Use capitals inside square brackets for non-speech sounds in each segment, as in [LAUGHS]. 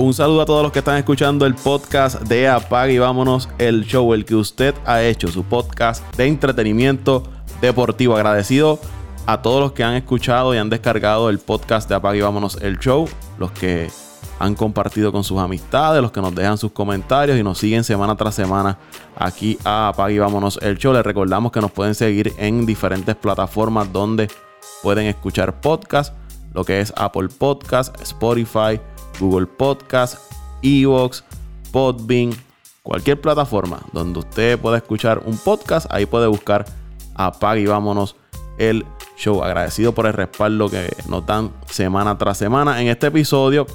Un saludo a todos los que están escuchando el podcast de Apague y Vámonos, el show, el que usted ha hecho, su podcast de entretenimiento deportivo. Agradecido a todos los que han escuchado y han descargado el podcast de Apague y Vámonos, el show, los que han compartido con sus amistades, los que nos dejan sus comentarios y nos siguen semana tras semana aquí a Apague y Vámonos el Show. Les recordamos que nos pueden seguir en diferentes plataformas donde pueden escuchar podcast, lo que es Apple Podcast, Spotify, Google Podcast, Evox, Podbean, cualquier plataforma donde usted pueda escuchar un podcast, ahí puede buscar Apague y Vámonos el Show. Agradecido por el respaldo que nos dan semana tras semana. En este episodio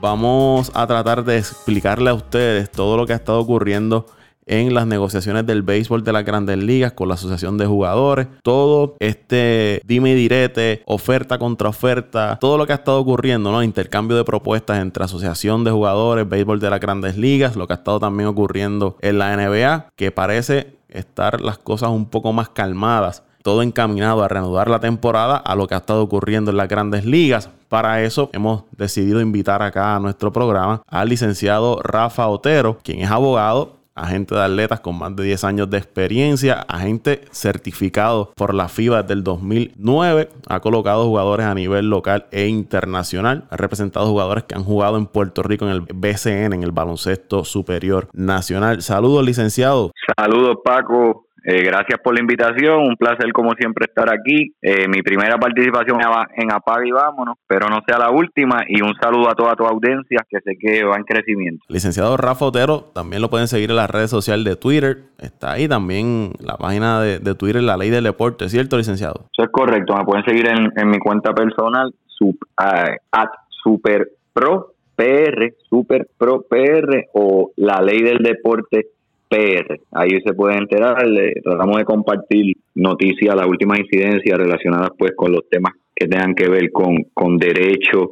vamos a tratar de explicarle a ustedes todo lo que ha estado ocurriendo en las negociaciones del béisbol de las grandes ligas con la asociación de jugadores, todo este dime y direte, oferta contra oferta, todo lo que ha estado ocurriendo, ¿no? Intercambio de propuestas entre asociación de jugadores, béisbol de las grandes ligas, lo que ha estado también ocurriendo en la NBA, que parece estar las cosas un poco más calmadas todo encaminado a reanudar la temporada a lo que ha estado ocurriendo en las grandes ligas. Para eso hemos decidido invitar acá a nuestro programa al licenciado Rafa Otero, quien es abogado agente de atletas con más de 10 años de experiencia, agente certificado por la FIBA desde el 2009, ha colocado jugadores a nivel local e internacional, ha representado jugadores que han jugado en Puerto Rico en el BCN, en el baloncesto superior nacional. Saludos, licenciado. Saludos, Paco. Eh, gracias por la invitación, un placer como siempre estar aquí. Eh, mi primera participación en Apaga y Vámonos, pero no sea la última. Y un saludo a toda tu audiencia que sé que va en crecimiento. Licenciado Rafa Otero, también lo pueden seguir en las redes sociales de Twitter. Está ahí también la página de, Twitter, La Ley del Deporte, ¿cierto, licenciado? Eso es correcto, me pueden seguir en, mi cuenta personal, sub, uh, at superpro PR, Super Pro PR o La Ley del Deporte PR. Ahí se puede enterar, tratamos de compartir noticias, las últimas incidencias relacionadas pues con los temas que tengan que ver con, con derechos,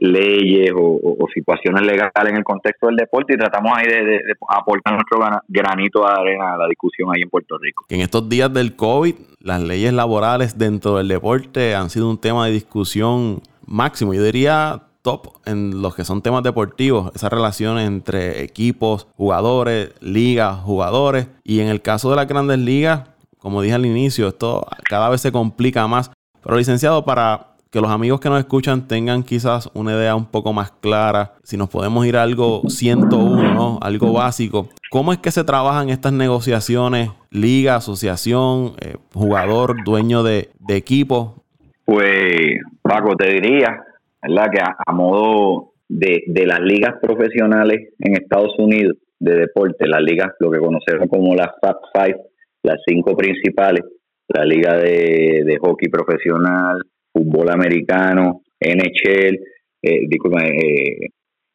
leyes o, situaciones legales en el contexto del deporte y tratamos ahí de, aportar nuestro granito de arena a la discusión ahí en Puerto Rico. En estos días del COVID, las leyes laborales dentro del deporte han sido un tema de discusión máximo. Yo diría top en los que son temas deportivos, esa relación entre equipos, jugadores, ligas, jugadores. Y en el caso de las grandes ligas, como dije al inicio, esto cada vez se complica más. Pero licenciado, para que los amigos que nos escuchan tengan quizás una idea un poco más clara, si nos podemos ir a algo 101, ¿no? algo básico. ¿Cómo es que se trabajan estas negociaciones, liga, asociación, eh, jugador, dueño de, de equipo? Pues, Paco, te diría ¿verdad? Que a, modo de, de, las ligas profesionales en Estados Unidos de deporte, las ligas, lo que conocemos como las Fab Five, las cinco principales, la liga de, hockey profesional, fútbol americano, NHL,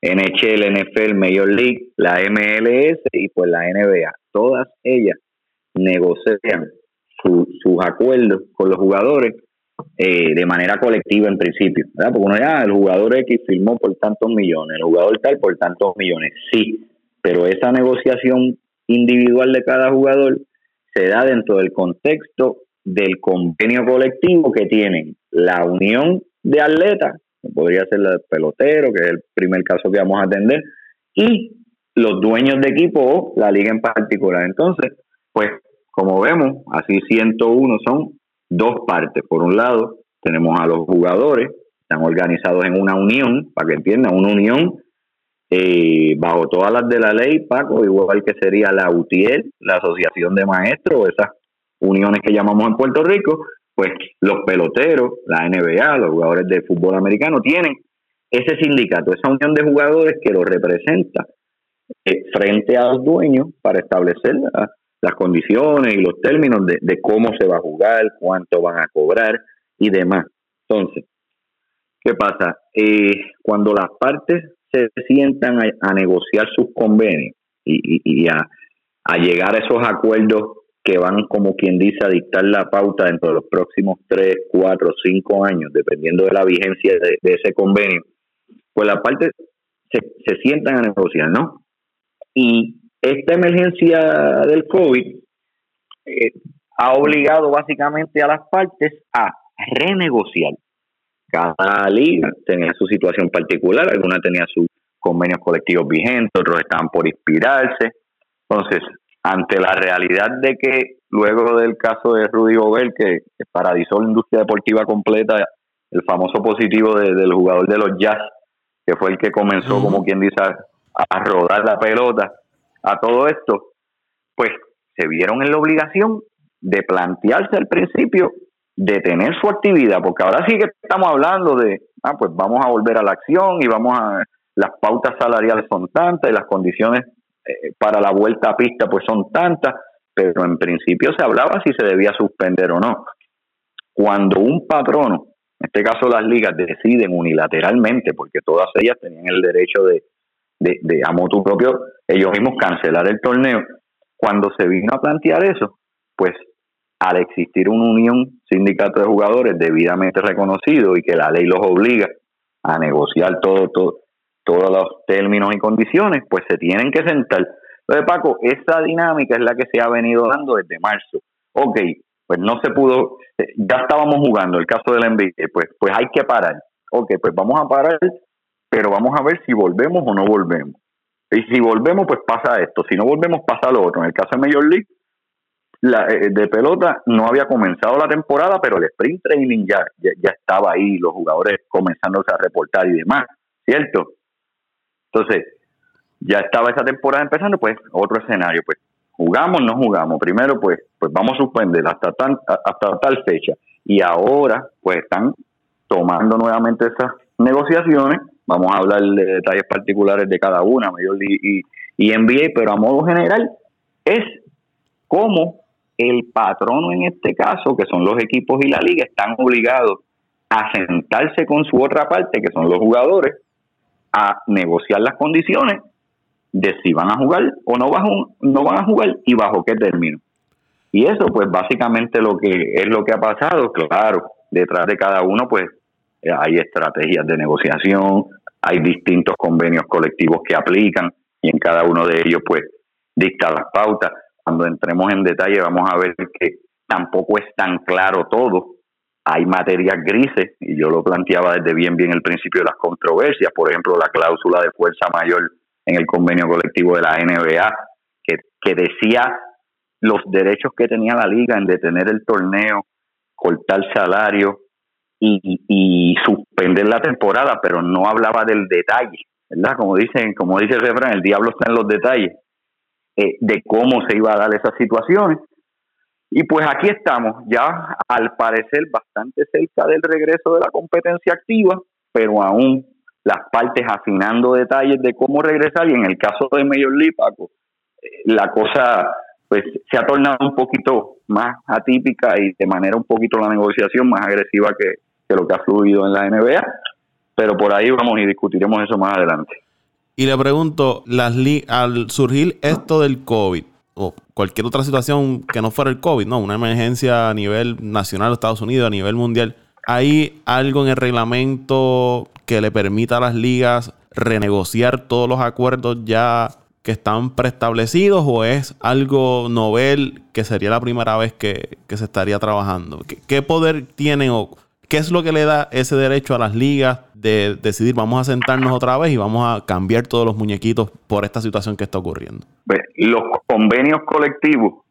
NHL, NFL, Major League, la MLS y pues la NBA. Todas ellas negocian sus acuerdos con los jugadores eh, de manera colectiva en principio, ¿verdad? Porque uno ya, el jugador X firmó por tantos millones, el jugador tal por tantos millones, sí, pero esa negociación individual de cada jugador se da dentro del contexto del convenio colectivo que tienen la unión de atletas, que podría ser el pelotero, que es el primer caso que vamos a atender, y los dueños de equipo o la liga en particular. Entonces, pues como vemos, así 101 son dos partes. Por un lado, tenemos a los jugadores, están organizados en una unión, para que entiendan, una unión eh, bajo todas las de la ley, Paco, igual que sería la UTIEL, la Asociación de Maestros, esas uniones que llamamos en Puerto Rico, pues los peloteros, la NBA, los jugadores de fútbol americano, tienen ese sindicato, esa unión de jugadores que los representa eh, frente a los dueños para establecer las condiciones y los términos de, cómo se va a jugar, cuánto van a cobrar y demás. Entonces, ¿qué pasa? Eh, cuando las partes se sientan a, negociar sus convenios y, a, llegar a esos acuerdos que van, como quien dice, a dictar la pauta dentro de los próximos 3, 4, 5 años, dependiendo de la vigencia de, ese convenio, pues las partes se, se sientan a negociar, ¿no? Y esta emergencia del COVID eh, ha obligado básicamente a las partes a renegociar. Cada liga tenía su situación particular, alguna tenía su convenios colectivos vigentes, otros estaban por inspirarse. Entonces, ante la realidad de que luego del caso de Rudy Gobert, que paralizó la industria deportiva completa, el famoso positivo del jugador de los Jazz, que fue el que comenzó, como quien dice, a, rodar la pelota, a todo esto, pues se vieron en la obligación de plantearse al principio detener su actividad, porque ahora sí que estamos hablando de, ah, pues vamos a volver a la acción y vamos a, las pautas salariales son tantas y las condiciones eh, para la vuelta a pista pues son tantas, pero en principio se hablaba si se debía suspender o no. Cuando un patrono, en este caso las ligas, deciden unilateralmente, porque todas ellas tenían el derecho de, de, de a propio, ellos mismos cancelar el torneo, cuando se vino a plantear eso, pues al existir una unión sindicato de jugadores debidamente reconocido y que la ley los obliga a negociar todo, todo, todos los términos y condiciones, pues se tienen que sentar. Entonces, Paco, esa dinámica es la que se ha venido dando desde marzo. Ok, pues no se pudo, ya estábamos jugando el caso del NBA, pues, pues hay que parar. Ok, pues vamos a parar, pero vamos a ver si volvemos o no volvemos. Y si volvemos, pues pasa esto. Si no volvemos, pasa lo otro. En el caso de Major League, la, eh, de pelota no había comenzado la temporada, pero el sprint training ya, ya, estaba ahí, los jugadores comenzándose a reportar y demás, ¿cierto? Entonces, ya estaba esa temporada empezando, pues otro escenario, pues jugamos, no jugamos. Primero, pues, pues vamos a suspender hasta, tan, hasta tal fecha. Y ahora, pues están tomando nuevamente esas negociaciones. Vamos a hablar de detalles particulares de cada una, Major y, y NBA, pero a modo general es como el patrono en este caso, que son los equipos y la liga, están obligados a sentarse con su otra parte, que son los jugadores, a negociar las condiciones de si van a jugar o no van, no van a jugar y bajo qué término. Y eso pues básicamente lo que es lo que ha pasado, claro, detrás de cada uno pues hay estrategias de negociación, hay distintos convenios colectivos que aplican y en cada uno de ellos pues dicta las pautas cuando entremos en detalle vamos a ver que tampoco es tan claro todo. Hay materias grises, y yo lo planteaba desde bien bien el principio de las controversias, por ejemplo, la cláusula de fuerza mayor en el convenio colectivo de la NBA, que, que decía los derechos que tenía la liga en detener el torneo, cortar salario y, y, suspender la temporada, pero no hablaba del detalle, ¿verdad? Como dicen, como dice el el diablo está en los detalles. Eh, de cómo se iba a dar esas situaciones. Y pues aquí estamos, ya al parecer bastante cerca del regreso de la competencia activa, pero aún las partes afinando detalles de cómo regresar y en el caso de Major League, Paco, eh, la cosa pues se ha tornado un poquito más atípica y de manera un poquito la negociación más agresiva que, que lo que ha fluido en la NBA, pero por ahí vamos y discutiremos eso más adelante. Y le pregunto, las al surgir esto del COVID, o cualquier otra situación que no fuera el COVID, no, una emergencia a nivel nacional Estados Unidos, a nivel mundial, ¿hay algo en el reglamento que le permita a las ligas renegociar todos los acuerdos ya que están preestablecidos o es algo novel que sería la primera vez que, se estaría trabajando? ¿Qué, ¿Qué, poder tienen o ¿Qué es lo que le da ese derecho a las ligas de decidir vamos a sentarnos otra vez y vamos a cambiar todos los muñequitos por esta situación que está ocurriendo? Los convenios colectivos,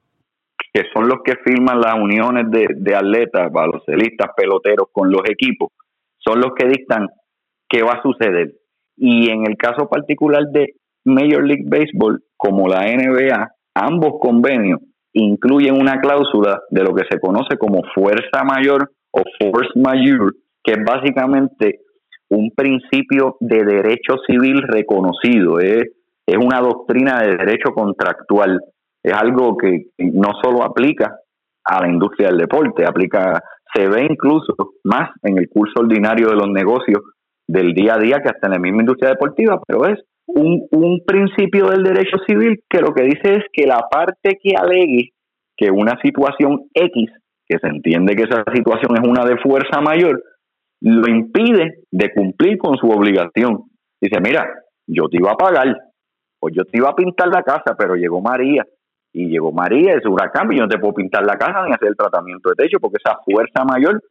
que son los que firman las uniones de, de atletas, baloncelistas, peloteros con los equipos, son los que dictan qué va a suceder. Y en el caso particular de Major League Baseball, como la NBA, ambos convenios incluyen una cláusula de lo que se conoce como fuerza mayor o force majeure, que es básicamente un principio de derecho civil reconocido, es, es una doctrina de derecho contractual, es algo que no solo aplica a la industria del deporte, aplica, se ve incluso más en el curso ordinario de los negocios del día a día que hasta en la misma industria deportiva, pero es un, un principio del derecho civil que lo que dice es que la parte que alegue que una situación X que se entiende que esa situación es una de fuerza mayor, lo impide de cumplir con su obligación. Dice, mira, yo te iba a pagar, o yo te iba a pintar la casa, pero llegó María, y llegó María, es huracán, y yo no te puedo pintar la casa ni hacer el tratamiento de techo, porque esa fuerza mayor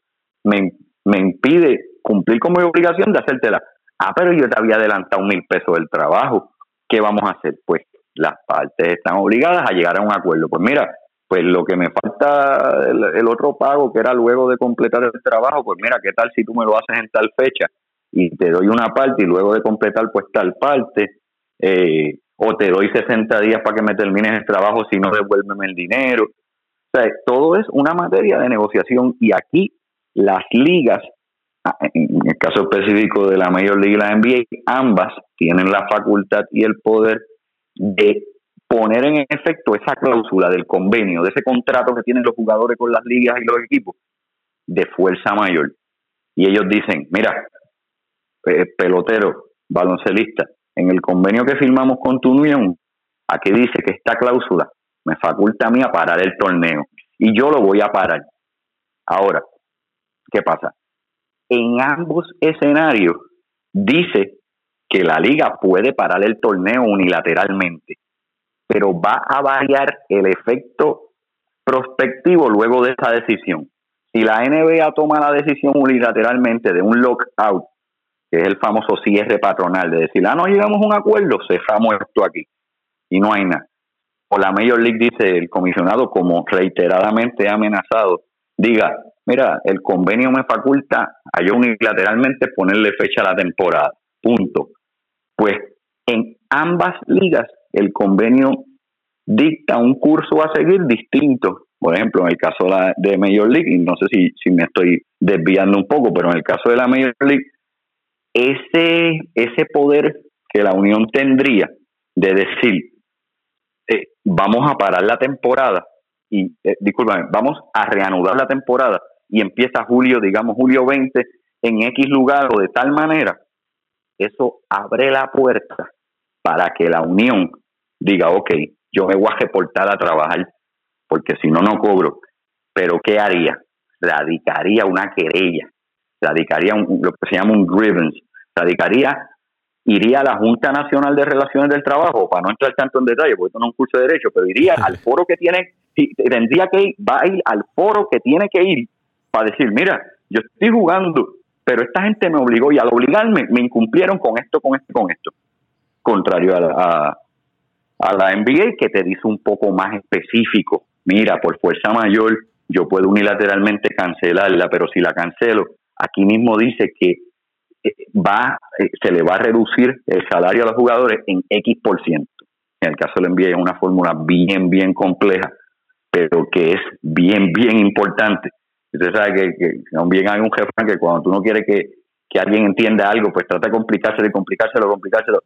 me, me impide cumplir con mi obligación de hacértela. Ah, pero yo te había adelantado mil pesos del trabajo. ¿Qué vamos a hacer? Pues las partes están obligadas a llegar a un acuerdo. Pues mira, pues lo que me falta el, otro pago, que era luego de completar el trabajo, pues mira, ¿qué tal si tú me lo haces en tal fecha y te doy una parte y luego de completar pues tal parte? Eh, o te doy 60 días para que me termines el trabajo, si no devuélveme el dinero. O sea, todo es una materia de negociación y aquí las ligas, ah, en el caso específico de la Major League y la NBA, ambas tienen la facultad y el poder de poner en efecto esa cláusula del convenio, de ese contrato que tienen los jugadores con las ligas y los equipos, de fuerza mayor. Y ellos dicen, mira, eh, pelotero, baloncelista, en el convenio que firmamos con tu unión, aquí dice que esta cláusula me faculta a mí a parar el torneo y yo lo voy a parar. Ahora, ¿qué pasa? En ambos escenarios dice que la liga puede parar el torneo unilateralmente, pero va a variar el efecto prospectivo luego de esa decisión. Si la NBA toma la decisión unilateralmente de un lockout que es el famoso cierre patronal, de decir, ah, no llegamos a un acuerdo, cerramos esto aquí y no hay nada. O la Major League dice, el comisionado, como reiteradamente ha amenazado, diga, mira, el convenio me faculta a yo unilateralmente ponerle fecha a la temporada, punto. Pues en ambas ligas el convenio dicta un curso a seguir distinto. Por ejemplo, en el caso de Major League, y no sé si, me estoy desviando un poco, pero en el caso de la Major League, ese, ese poder que la Unión tendría de decir, eh, vamos a parar la temporada y, eh, discúlpame, vamos a reanudar la temporada y empieza julio, digamos julio 20, en X lugar o de tal manera, eso abre la puerta para que la Unión diga, ok, yo me voy a reportar a trabajar, porque si no, no cobro. Pero ¿qué haría? Radicaría una querella, radicaría lo que se llama un grievance, radicaría, iría a la Junta Nacional de Relaciones del Trabajo, para no entrar tanto en detalle, porque esto no es un curso de derecho, pero iría al foro que tiene, tendría que ir, va a ir al foro que tiene que ir para decir, mira, yo estoy jugando, pero esta gente me obligó y al obligarme me incumplieron con esto, con esto, con esto. Contrario a la, a, la NBA que te dice un poco más específico, mira, por fuerza mayor yo puedo unilateralmente cancelarla, pero si la cancelo, aquí mismo dice que va, eh, se le va a reducir el salario a los jugadores en X por ciento. En el caso del NBA es una fórmula bien, bien compleja, pero que es bien, bien importante. Usted sabe que, que también hay un jefe que cuando tú no quieres que, que alguien entienda algo, pues trata de complicárselo, complicárselo, complicárselo.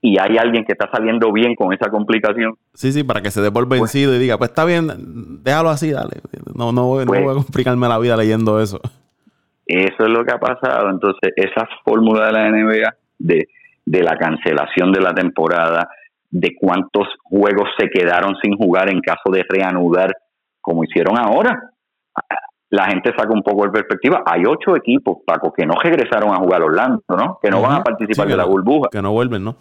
Y hay alguien que está saliendo bien con esa complicación. Sí, sí, para que se dé por pues vencido y diga, pues está bien, déjalo así, dale. No, no, no voy a pues complicarme la vida leyendo eso. Eso es lo que ha pasado. Entonces, esa fórmula de la NBA de, de la cancelación de la temporada, de cuántos juegos se quedaron sin jugar en caso de reanudar, como hicieron ahora. La gente saca un poco de perspectiva. Hay ocho equipos, Paco, que no regresaron a jugar Orlando, ¿no? Que no van a participar de la burbuja. Que no vuelven, ¿no?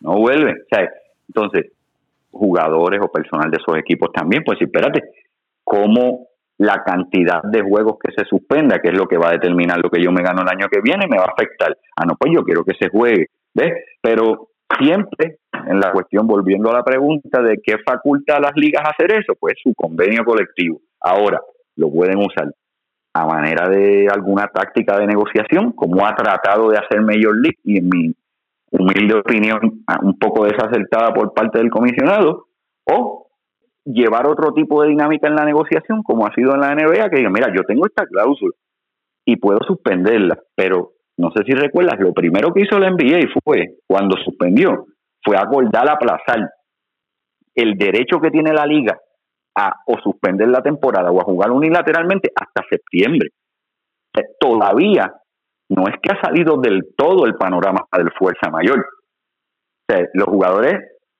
No vuelven. O sea, entonces, jugadores o personal de esos equipos también, pues espérate, ¿cómo la cantidad de juegos que se suspenda, que es lo que va a determinar lo que yo me gano el año que viene, me va a afectar. Ah, no, pues yo quiero que se juegue, ¿ves? Pero siempre en la cuestión, volviendo a la pregunta de qué faculta a las ligas hacer eso, pues su convenio colectivo. Ahora, lo pueden usar a manera de alguna táctica de negociación, como ha tratado de hacer Major League, y en mi humilde opinión, un poco desacertada por parte del comisionado, o llevar otro tipo de dinámica en la negociación, como ha sido en la NBA, que diga, mira, yo tengo esta cláusula y puedo suspenderla, pero no sé si recuerdas, lo primero que hizo la NBA fue, cuando suspendió, fue acordar aplazar el derecho que tiene la liga a o suspender la temporada o a jugar unilateralmente hasta septiembre. Todavía no es que ha salido del todo el panorama del fuerza mayor. los jugadores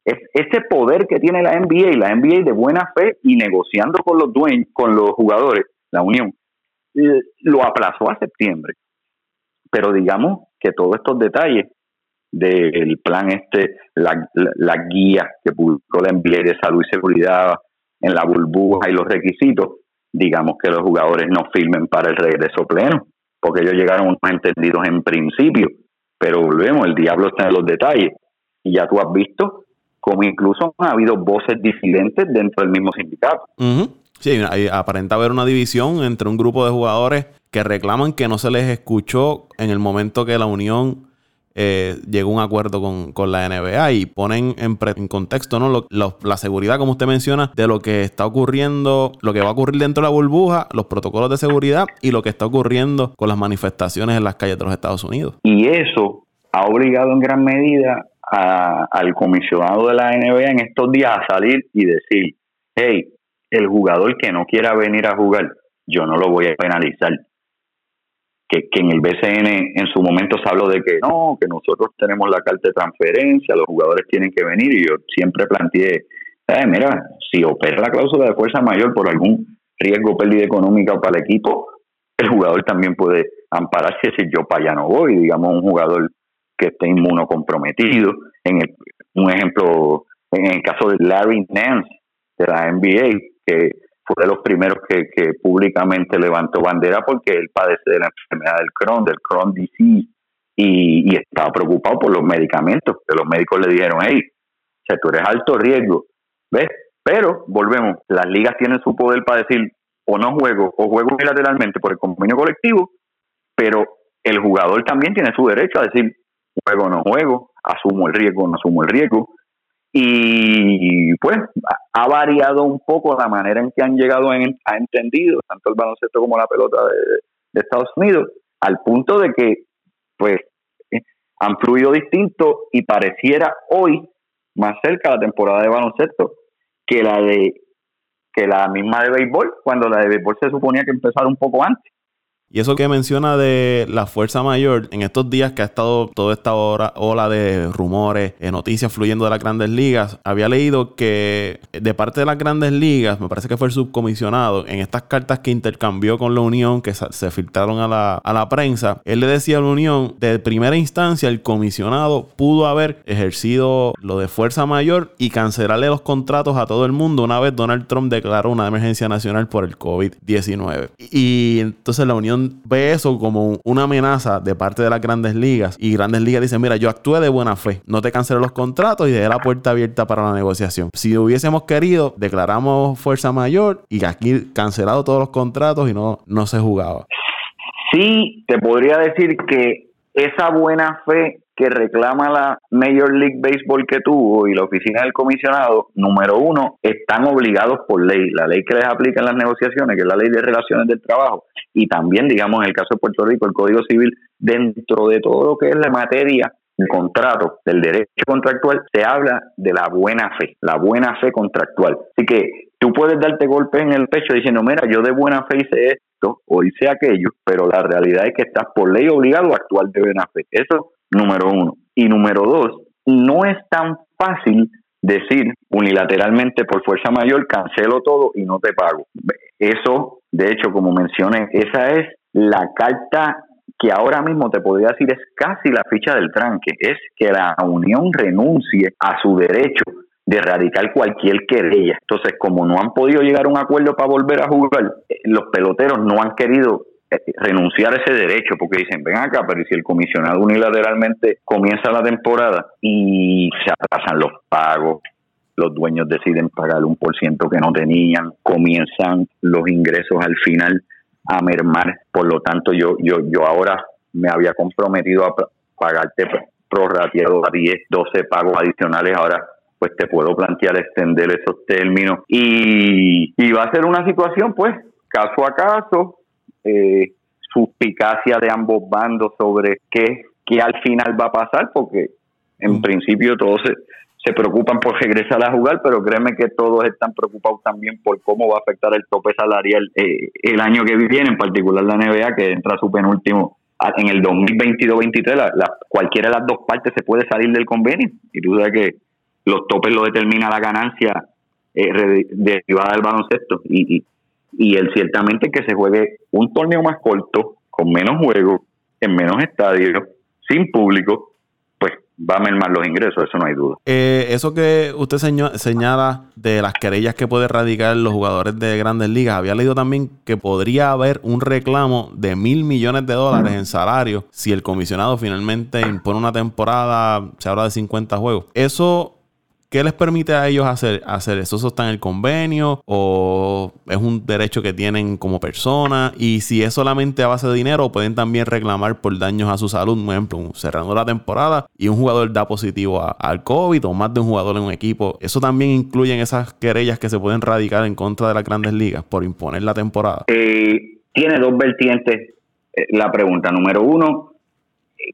es ese poder que tiene la NBA y la NBA de buena fe y negociando con los dueños, con los jugadores, la unión, lo aplazó a septiembre. Pero digamos que todos estos detalles del plan este, la, la, guía que publicó la NBA de salud y seguridad en la burbuja y los requisitos, digamos que los jugadores no firmen para el regreso pleno, porque ellos llegaron a unos entendidos en principio pero volvemos, el diablo está en los detalles. Y ya tú has visto como incluso ha habido voces disidentes dentro del mismo sindicato. Sí, aparenta haber una división entre un grupo de jugadores que reclaman que no se les escuchó en el momento que la Unión eh, llegó a un acuerdo con, la NBA y ponen en, en contexto ¿no? la seguridad, como usted menciona, de lo que está ocurriendo, lo que va a ocurrir dentro de la burbuja, los protocolos de seguridad y lo que está ocurriendo con las manifestaciones en las calles de los Estados Unidos. Y eso ha obligado en gran medida al comisionado de la NBA en estos días a salir y decir, hey, el jugador que no quiera venir a jugar, yo no lo voy a penalizar. Que, que, en el BCN en su momento se habló de que no, que nosotros tenemos la carta de transferencia, los jugadores tienen que venir y yo siempre planteé, eh, mira, si opera la cláusula de fuerza mayor por algún riesgo, pérdida económica para el equipo, el jugador también puede ampararse si yo para allá no voy, digamos un jugador que esté inmunocomprometido. En un ejemplo, en el caso de Larry Nance de la NBA, que fue de los primeros que, públicamente levantó bandera porque él padece de la enfermedad del Crohn, del Crohn disease, y, estaba preocupado por los medicamentos, que los médicos le dijeron, hey, o tú eres alto riesgo, ¿ves? Pero, volvemos, las ligas tienen su poder para decir, o no juego, o juego unilateralmente por el convenio colectivo, pero el jugador también tiene su derecho a decir, juego o no juego, asumo el riesgo o no asumo el riesgo. Y pues ha variado un poco la manera en que han llegado en, a entendido tanto el baloncesto como la pelota de, Estados Unidos, al punto de que pues han fluido distinto y pareciera hoy más cerca la temporada de baloncesto que la de que la misma de béisbol, cuando la de béisbol se suponía que empezara un poco antes. Y eso que menciona de la fuerza mayor, en estos días que ha estado toda esta hora, ola de rumores, eh, noticias fluyendo de las grandes ligas, había leído que de parte de las grandes ligas, me parece que fue el subcomisionado, en estas cartas que intercambió con la Unión, que se filtraron a la, a la prensa, él le decía a la Unión, de primera instancia, el comisionado pudo haber ejercido lo de fuerza mayor y cancelarle los contratos a todo el mundo una vez Donald Trump declaró una emergencia nacional por el COVID-19. Y entonces la Unión ve eso como una amenaza de parte de las grandes ligas y grandes ligas dicen, mira, yo actué de buena fe, no te cancelé los contratos y dejé la puerta abierta para la negociación. Si hubiésemos querido, declaramos fuerza mayor y aquí cancelado todos los contratos y no, no se jugaba. Sí, te podría decir que esa buena fe que reclama la Major League Baseball que tuvo y la oficina del comisionado, número uno, están obligados por ley, la ley que les aplica en las negociaciones, que es la ley de relaciones del trabajo, y también, digamos, en el caso de Puerto Rico, el Código Civil, dentro de todo lo que es la materia de contrato, del derecho contractual, se habla de la buena fe, la buena fe contractual. Así que tú puedes darte golpes en el pecho diciendo, mira, yo de buena fe hice esto o hice aquello, pero la realidad es que estás por ley obligado a actuar de buena fe. Eso número uno. Y número dos, no es tan fácil decir unilateralmente por fuerza mayor cancelo todo y no te pago. Eso, de hecho, como mencioné, esa es la carta que ahora mismo te podría decir es casi la ficha del tranque, es que la Unión renuncie a su derecho de erradicar cualquier querella. Entonces, como no han podido llegar a un acuerdo para volver a jugar, eh, los peloteros no han querido renunciar a ese derecho porque dicen, ven acá, pero si el comisionado unilateralmente comienza la temporada y se atrasan los pagos, los dueños deciden pagar un por ciento que no tenían, comienzan los ingresos al final a mermar, por lo tanto yo yo yo ahora me había comprometido a pagarte prorrateado a 10, 12 pagos adicionales, ahora pues te puedo plantear extender esos términos y, y va a ser una situación pues caso a caso, eh, suspicacia de ambos bandos sobre qué, qué al final va a pasar, porque en mm. principio todos se, se preocupan por regresar a jugar, pero créeme que todos están preocupados también por cómo va a afectar el tope salarial eh, el año que viene, en particular la NBA, que entra su penúltimo en el 2022-23, la, cualquiera de las dos partes se puede salir del convenio. Y tú sabes que los topes lo determina la ganancia eh, derivada del baloncesto. Y, y el ciertamente que se juegue un torneo más corto, con menos juegos, en menos estadios, sin público, pues va a mermar los ingresos, eso no hay duda. Eh, eso que usted señala de las querellas que puede radicar los jugadores de grandes ligas, había leído también que podría haber un reclamo de mil millones de dólares en salario si el comisionado finalmente impone una temporada, se habla de 50 juegos. Eso ¿Qué les permite a ellos hacer, hacer eso? ¿Eso está en el convenio o es un derecho que tienen como persona? Y si es solamente a base de dinero, pueden también reclamar por daños a su salud, por ejemplo, cerrando la temporada y un jugador da positivo al COVID o más de un jugador en un equipo. Eso también incluye en esas querellas que se pueden radicar en contra de las grandes ligas por imponer la temporada. Eh, tiene dos vertientes eh, la pregunta. Número uno,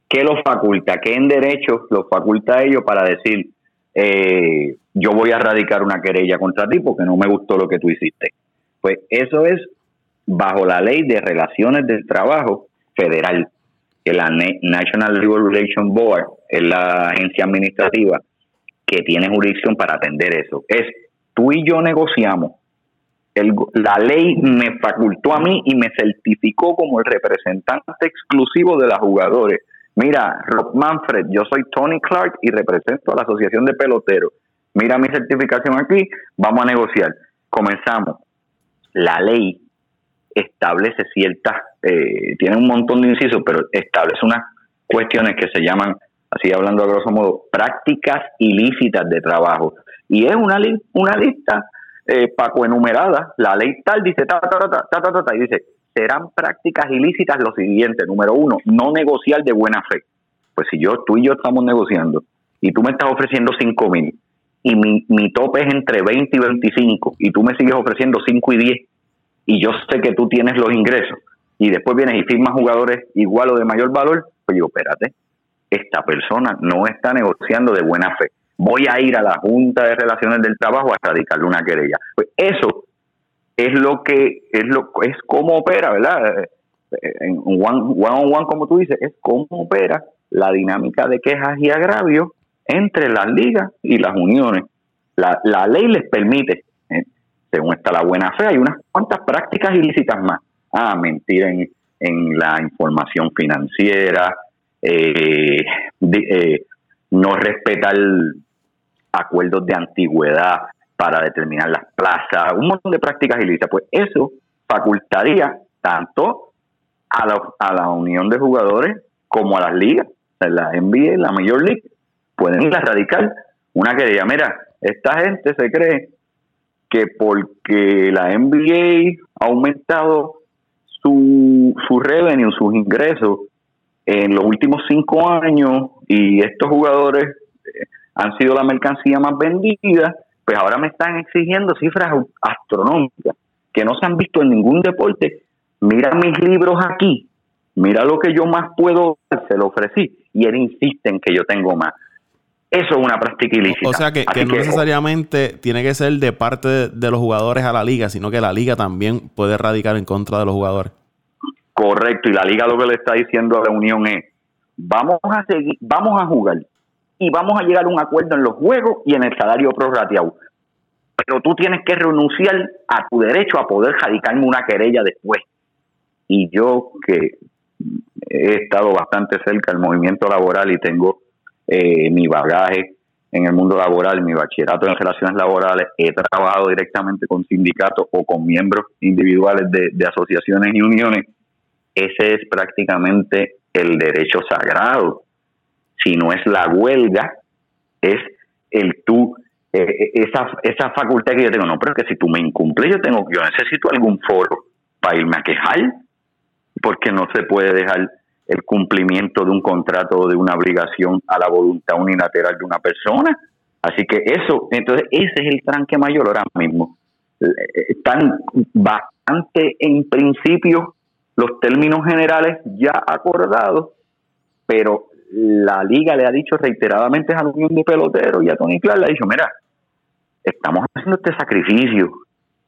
¿qué los faculta? ¿Qué en derecho los faculta a ellos para decir eh, yo voy a radicar una querella contra ti porque no me gustó lo que tú hiciste. Pues eso es bajo la ley de relaciones del trabajo federal, que la National Labor Relations Board es la agencia administrativa que tiene jurisdicción para atender eso. Es tú y yo negociamos. la ley me facultó a mí y me certificó como el representante exclusivo de los jugadores Mira, Rob Manfred, yo soy Tony Clark y represento a la Asociación de Peloteros. Mira mi certificación aquí, vamos a negociar. Comenzamos. La ley establece ciertas, eh, tiene un montón de incisos, pero establece unas cuestiones que se llaman, así hablando a grosso modo, prácticas ilícitas de trabajo. Y es una, una lista eh, paco enumerada. La ley tal dice, ta, ta, ta, y dice, serán prácticas ilícitas lo siguiente. Número uno, no negociar de buena fe. Pues si yo, tú y yo estamos negociando y tú me estás ofreciendo 5 mil y mi, mi tope es entre 20 y 25 y tú me sigues ofreciendo 5 y 10 y yo sé que tú tienes los ingresos y después vienes y firmas jugadores igual o de mayor valor, pues digo, espérate, esta persona no está negociando de buena fe. Voy a ir a la Junta de Relaciones del Trabajo a radicarle una querella. Pues eso es lo que es lo es cómo opera, ¿verdad? Eh, en one, on one, como tú dices, es cómo opera la dinámica de quejas y agravios entre las ligas y las uniones. La, la ley les permite, ¿eh? según está la buena fe, hay unas cuantas prácticas ilícitas más. Ah, mentir en, en la información financiera, eh, no respetar acuerdos de antigüedad, para determinar las plazas, un montón de prácticas ilícitas. Pues eso facultaría tanto a la, a la unión de jugadores como a las ligas, la NBA, la Major League, pueden ir a radical una que diga, mira, esta gente se cree que porque la NBA ha aumentado su, su revenue, sus ingresos en los últimos cinco años y estos jugadores eh, han sido la mercancía más vendida, pues ahora me están exigiendo cifras astronómicas que no se han visto en ningún deporte. Mira mis libros aquí, mira lo que yo más puedo, se lo ofrecí y él insiste en que yo tengo más. Eso es una práctica ilícita. O sea que, no necesariamente tiene que ser de parte de, los jugadores a la liga, sino que la liga también puede radicar en contra de los jugadores. Correcto, y la liga lo que le está diciendo a la unión es, vamos a seguir, vamos a jugar, y vamos a llegar a un acuerdo en los juegos y en el salario prorrateado. Pero tú tienes que renunciar a tu derecho a poder radicarme una querella después. Y yo que he estado bastante cerca del movimiento laboral y tengo eh, mi bagaje en el mundo laboral, mi bachillerato en relaciones laborales, he trabajado directamente con sindicatos o con miembros individuales de, de asociaciones y uniones. Ese es prácticamente el derecho sagrado si no es la huelga, es el tú, eh, eh, esa, esa facultad que yo tengo. No, pero que si tú me incumples, yo tengo, yo necesito algún foro para irme a quejar, porque no se puede dejar el cumplimiento de un contrato o de una obligación a la voluntad unilateral de una persona. Así que eso, entonces ese es el tranque mayor ahora mismo. Eh, están bastante en principio los términos generales ya acordados, pero la liga le ha dicho reiteradamente a la Unión de Peloteros y a Tony Clark le ha dicho, mira, estamos haciendo este sacrificio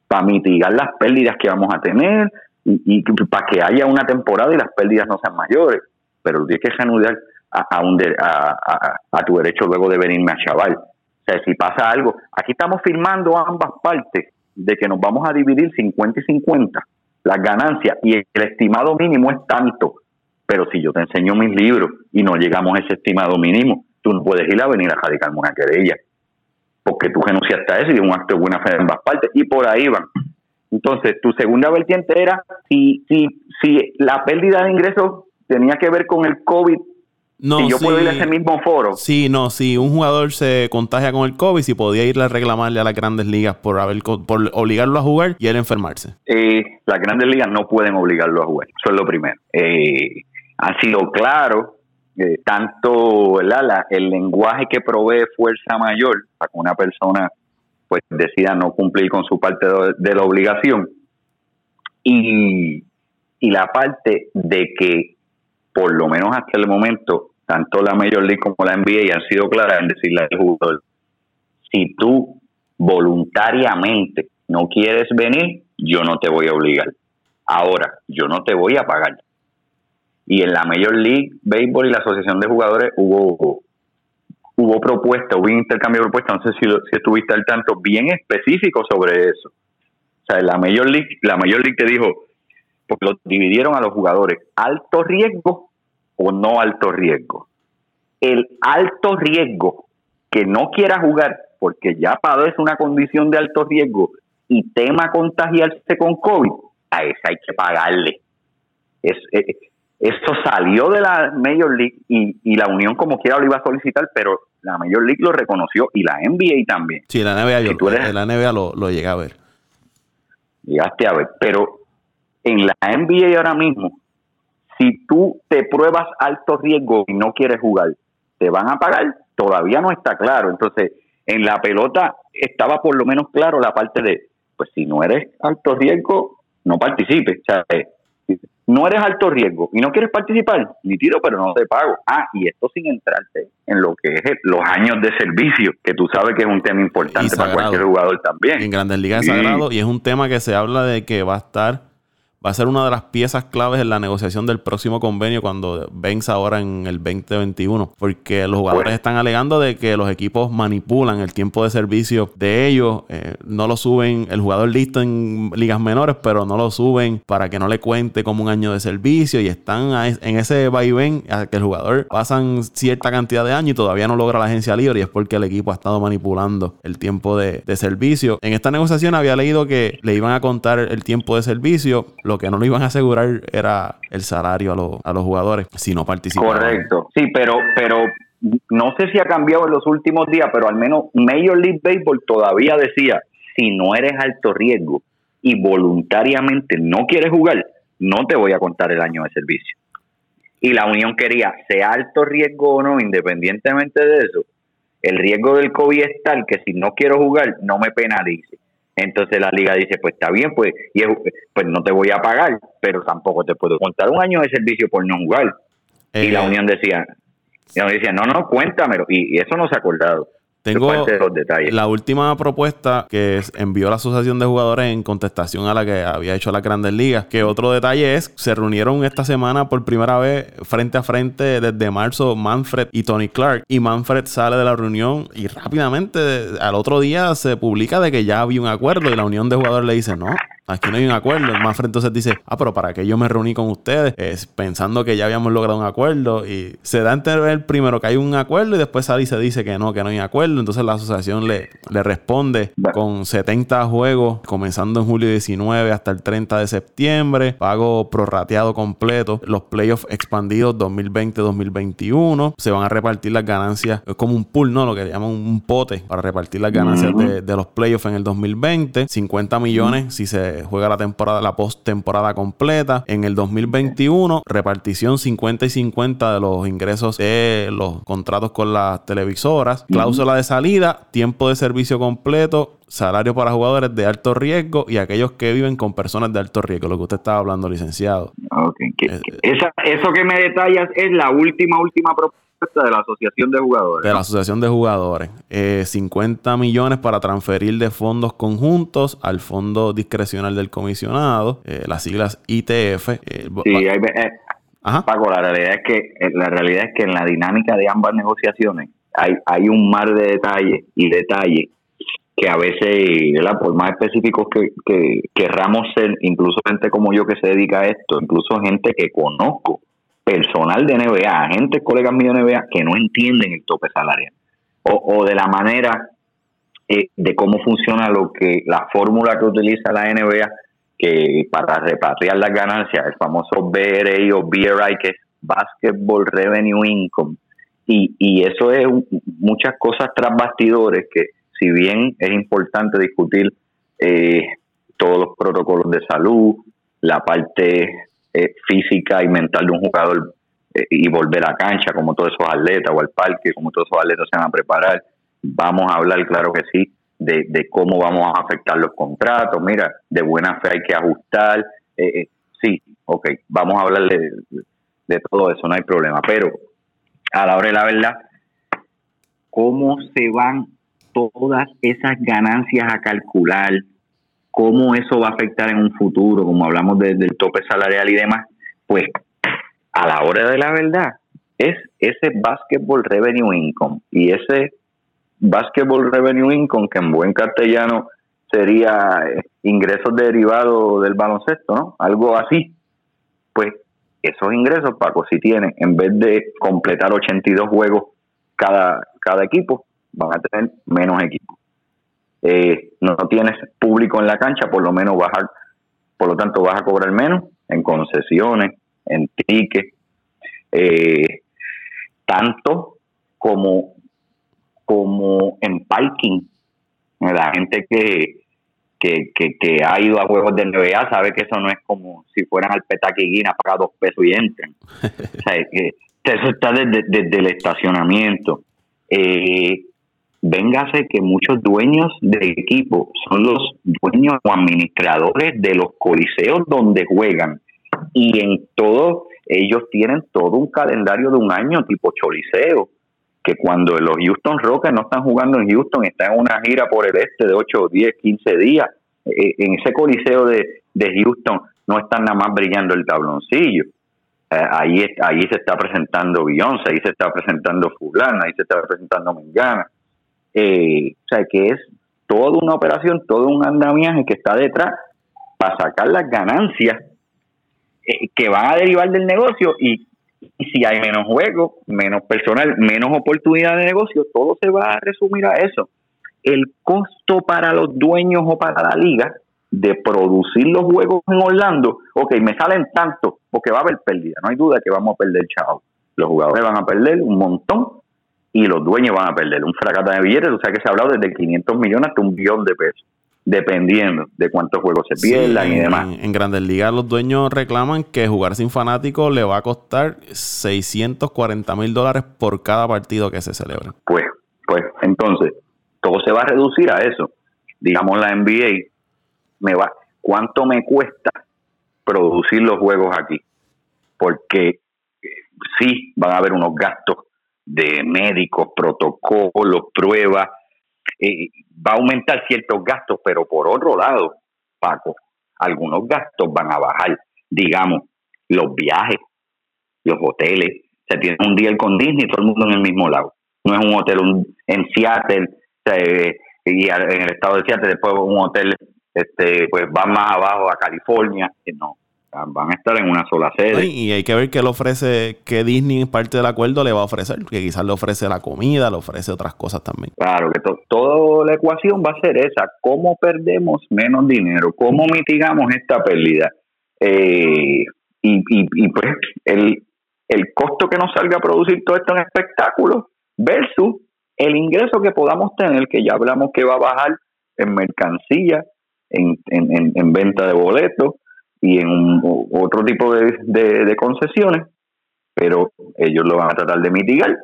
para mitigar las pérdidas que vamos a tener y, para que haya una temporada y las pérdidas no sean mayores, pero tienes que reanudar a, a, a, tu derecho luego de venirme a chaval. O sea, si pasa algo, aquí estamos firmando ambas partes de que nos vamos a dividir 50 y 50 las ganancias y el estimado mínimo es tanto pero si yo te enseño mis libros y no llegamos a ese estimado mínimo, tú no puedes ir a venir a radicarme una querella. porque tú renunciaste a eso y es un acto de buena fe en ambas partes, y por ahí van. Entonces, tu segunda vertiente era si, si, si la pérdida de ingresos tenía que ver con el COVID no, si yo puedo ir a ese mismo foro. Sí, no, si un jugador se contagia con el COVID, si podía ir a reclamarle a las grandes ligas por haber por obligarlo a jugar y él enfermarse. Eh, las grandes ligas no pueden obligarlo a jugar, eso es lo primero. Eh, ha sido claro, eh, tanto el lenguaje que provee fuerza mayor para que una persona pues decida no cumplir con su parte de, la obligación y, y la parte de que por lo menos hasta el momento tanto la Major League como la NBA han sido claras en decirle al jugador, si tú voluntariamente no quieres venir, yo no te voy a obligar. Ahora, yo no te voy a pagar. Y en la Major League Baseball y la Asociación de Jugadores hubo hubo propuesta, hubo intercambio de propuestas, no sé si, si estuviste al tanto, bien específico sobre eso. O sea, la Major League, la Major League te dijo, porque lo dividieron a los jugadores, alto riesgo o no alto riesgo. El alto riesgo que no quiera jugar porque ya padece una condición de alto riesgo y tema contagiarse con COVID, a esa hay que pagarle. Es, eh, esto salió de la Major League y, la Unión como quiera lo iba a solicitar, pero la Major League lo reconoció y la NBA también. Sí, la NBA, la NBA lo, lo llegué a ver. Llegaste a ver, pero en la NBA ahora mismo si tú te pruebas alto riesgo y no quieres jugar, ¿te van a pagar? Todavía no está claro. Entonces, en la pelota estaba por lo menos claro la parte de, pues si no eres alto riesgo, no participes. O sea, no eres alto riesgo y no quieres participar, ni tiro, pero no te pago. Ah, y esto sin entrarte en lo que es los años de servicio, que tú sabes que es un tema importante para cualquier jugador también. En Grandes Ligas es sagrado y es un tema que se habla de que va a estar va a ser una de las piezas claves en la negociación del próximo convenio cuando venza ahora en el 2021. Porque los jugadores están alegando de que los equipos manipulan el tiempo de servicio de ellos. Eh, no lo suben, el jugador listo en ligas menores, pero no lo suben para que no le cuente como un año de servicio. Y están en ese vaivén a que el jugador pasan cierta cantidad de años y todavía no logra la agencia libre. Y es porque el equipo ha estado manipulando el tiempo de servicio. En esta negociación había leído que le iban a contar el tiempo de servicio lo que no lo iban a asegurar era el salario a, los jugadores si no participaban. Correcto. Sí, pero, pero no sé si ha cambiado en los últimos días, pero al menos Major League Baseball todavía decía, si no eres alto riesgo y voluntariamente no quieres jugar, no te voy a contar el año de servicio. Y la Unión quería, sea alto riesgo o no, independientemente de eso, el riesgo del COVID es tal que si no quiero jugar, no me penalice. Entonces la liga dice, pues está bien, pues, y pues no te voy a pagar, pero tampoco te puedo contar un año de servicio por no jugar. y la eh, Unión decía, y decía, no, no, cuéntamelo. Y, y eso no se ha acordado. Tengo la última propuesta que envió la Asociación de Jugadores en contestación a la que había hecho las Grandes Ligas. Que otro detalle es, se reunieron esta semana por primera vez frente a frente desde marzo Manfred y Tony Clark. Y Manfred sale de la reunión y rápidamente al otro día se publica de que ya había un acuerdo y la Unión de Jugadores le dice, no, aquí no hay un acuerdo. El Manfred entonces dice, ah, pero para que yo me reuní con ustedes, es pensando que ya habíamos logrado un acuerdo. Y se da a entender primero que hay un acuerdo y después sale y se dice que no, que no hay acuerdo. Entonces la asociación le, le responde con 70 juegos, comenzando en julio 19 hasta el 30 de septiembre, pago prorrateado completo, los playoffs expandidos 2020-2021. Se van a repartir las ganancias, es como un pool, ¿no? Lo que llaman un pote para repartir las ganancias de, de los playoffs en el 2020. 50 millones si se juega la temporada, la post-temporada completa. En el 2021, repartición 50 y 50 de los ingresos de los contratos con las televisoras. Cláusula de salida, tiempo de servicio completo, salario para jugadores de alto riesgo y aquellos que viven con personas de alto riesgo, lo que usted estaba hablando, licenciado. Eh, eso que me detallas es la última, última propuesta de la Asociación de Jugadores. De la Asociación de Jugadores. 50 eh, millones para transferir de fondos conjuntos al Fondo Discrecional del Comisionado, eh, las siglas ITF. Eh, sí, hay, Paco, la realidad es que la realidad es que en la dinámica de ambas negociaciones hay, hay un mar de detalles y detalles que a veces, por más específicos que, que querramos ser, incluso gente como yo que se dedica a esto, incluso gente que conozco, personal de NBA, agentes, colegas míos de NBA, que no entienden el tope salarial. O, de la manera eh, de cómo funciona lo que la fórmula que utiliza la NBA que para repatriar las ganancias, el famoso BRI o BRI, que es Basketball Revenue Income. Y, y eso es muchas cosas tras bastidores que si bien es importante discutir eh, todos los protocolos de salud, la parte eh, física y mental de un jugador eh, y volver a cancha, como todos esos atletas o al parque, como todos esos atletas se van a preparar. Vamos a hablar, claro que sí, de, cómo vamos a afectar los contratos. Mira, de buena fe hay que ajustar. sí, ok, vamos a hablar de, de todo eso, no hay problema. Pero a la hora de la verdad, ¿cómo se van todas esas ganancias a calcular? ¿Cómo eso va a afectar en un futuro? Como hablamos del tope salarial y demás, pues a la hora de la verdad es ese basketball revenue income y ese basketball revenue income que en buen castellano sería eh, ingresos derivados del baloncesto, ¿no? Algo así. Pues esos ingresos, Paco, si tienen, en vez de completar 82 juegos cada, cada equipo, van a tener menos equipos. Eh, no tienes público en la cancha, por lo menos vas a, por lo tanto vas a cobrar menos en concesiones, en tickets, eh, tanto como, como en parking. La gente que, que, que, ha ido a juegos de NBA sabe que eso no es como si fueran al Petaquiguina, paga dos pesos y entran. [LAUGHS] o sea, que eso está desde, el estacionamiento. Eh, véngase que muchos dueños de equipo son los dueños o administradores de los coliseos donde juegan. Y en todo, ellos tienen todo un calendario de un año tipo choliseo que cuando los Houston Rockets no están jugando en Houston, están en una gira por el este de 8, 10, 15 días, eh, en ese coliseo de, Houston no están nada más brillando el tabloncillo. Eh, ahí, ahí se está presentando Beyoncé, ahí se está presentando Fulana, ahí se está presentando Mengana. Eh, o sea, que es toda una operación, todo un andamiaje que está detrás para sacar las ganancias que van a derivar del negocio y y si hay menos juego, menos personal, menos oportunidad de negocio, todo se va a resumir a eso. El costo para los dueños o para la liga de producir los juegos en Orlando, ok, me salen tanto, porque va a haber pérdida, no hay duda que vamos a perder chao. Los jugadores van a perder un montón y los dueños van a perder un fracaso de billetes, o sea que se ha hablado desde 500 millones hasta un billón de pesos dependiendo de cuántos juegos se pierdan y demás. En, Grandes Ligas los dueños reclaman que jugar sin fanáticos le va a costar 640 mil dólares por cada partido que se celebre. Pues, pues entonces, todo se va a reducir a eso. Digamos la NBA, me va, ¿cuánto me cuesta producir los juegos aquí? Porque eh, sí van a haber unos gastos de médicos, protocolos, pruebas, eh, va a aumentar ciertos gastos, pero por otro lado, Paco, algunos gastos van a bajar. Digamos, los viajes, los hoteles. Se tiene un día con Disney, todo el mundo en el mismo lado. No es un hotel en Seattle y en el estado de Seattle, después un hotel este pues va más abajo a California. No, van a estar en una sola sede. y hay que ver qué le ofrece, qué Disney, parte del acuerdo, le va a ofrecer. Que quizás le ofrece la comida, le ofrece otras cosas también. Claro, que toda la ecuación va a ser esa. ¿Cómo perdemos menos dinero? ¿Cómo mitigamos esta pérdida? Eh, y, y, pues el, el costo que nos salga a producir todo esto en espectáculos versus el ingreso que podamos tener, que ya hablamos que va a bajar en mercancía, en, en, en venta de boletos, y en otro tipo de, de, concesiones, pero ellos lo van a tratar de mitigar,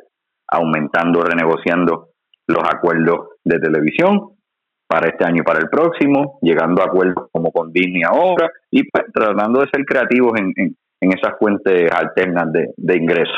aumentando, renegociando los acuerdos de televisión para este año y para el próximo, llegando a acuerdos como con Disney ahora y pues, tratando de ser creativos en, en, esas fuentes alternas de, de ingresos.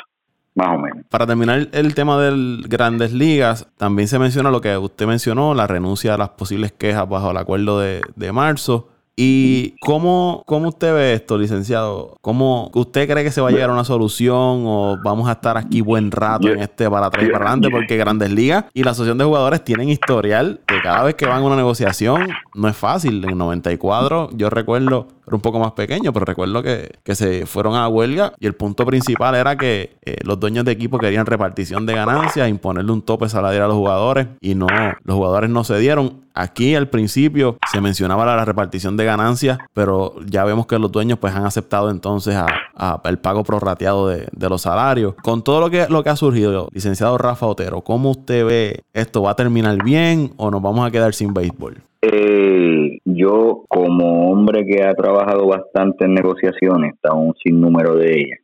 Más o menos. Para terminar el tema de grandes ligas, también se menciona lo que usted mencionó, la renuncia a las posibles quejas bajo el acuerdo de, de marzo. ¿Y cómo, cómo usted ve esto, licenciado? ¿Cómo usted cree que se va a llegar a una solución o vamos a estar aquí buen rato en este para atrás y para adelante? Porque Grandes Ligas y la Asociación de Jugadores tienen historial que cada vez que van a una negociación no es fácil. En 94 yo recuerdo era un poco más pequeño, pero recuerdo que, se fueron a huelga y el punto principal era que eh, los dueños de equipo querían repartición de ganancias, imponerle un tope salarial a los jugadores y no, los jugadores no se dieron. Aquí al principio se mencionaba la, repartición de ganancias, pero ya vemos que los dueños pues han aceptado entonces a, el pago prorrateado de, los salarios. Con todo lo que, lo que ha surgido, licenciado Rafa Otero, ¿cómo usted ve esto? ¿Va a terminar bien o nos vamos a quedar sin béisbol? Eh, yo, como hombre que ha trabajado bastante en negociaciones, está un sinnúmero de ellas,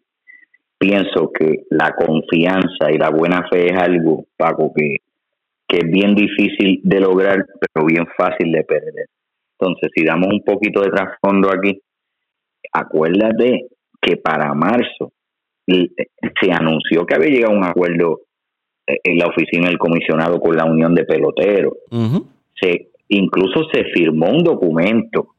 pienso que la confianza y la buena fe es algo, Paco, que es bien difícil de lograr, pero bien fácil de perder. Entonces, si damos un poquito de trasfondo aquí, acuérdate que para marzo se anunció que había llegado un acuerdo eh, en la oficina del comisionado con la Unión de Peloteros. Se incluso se firmó un documento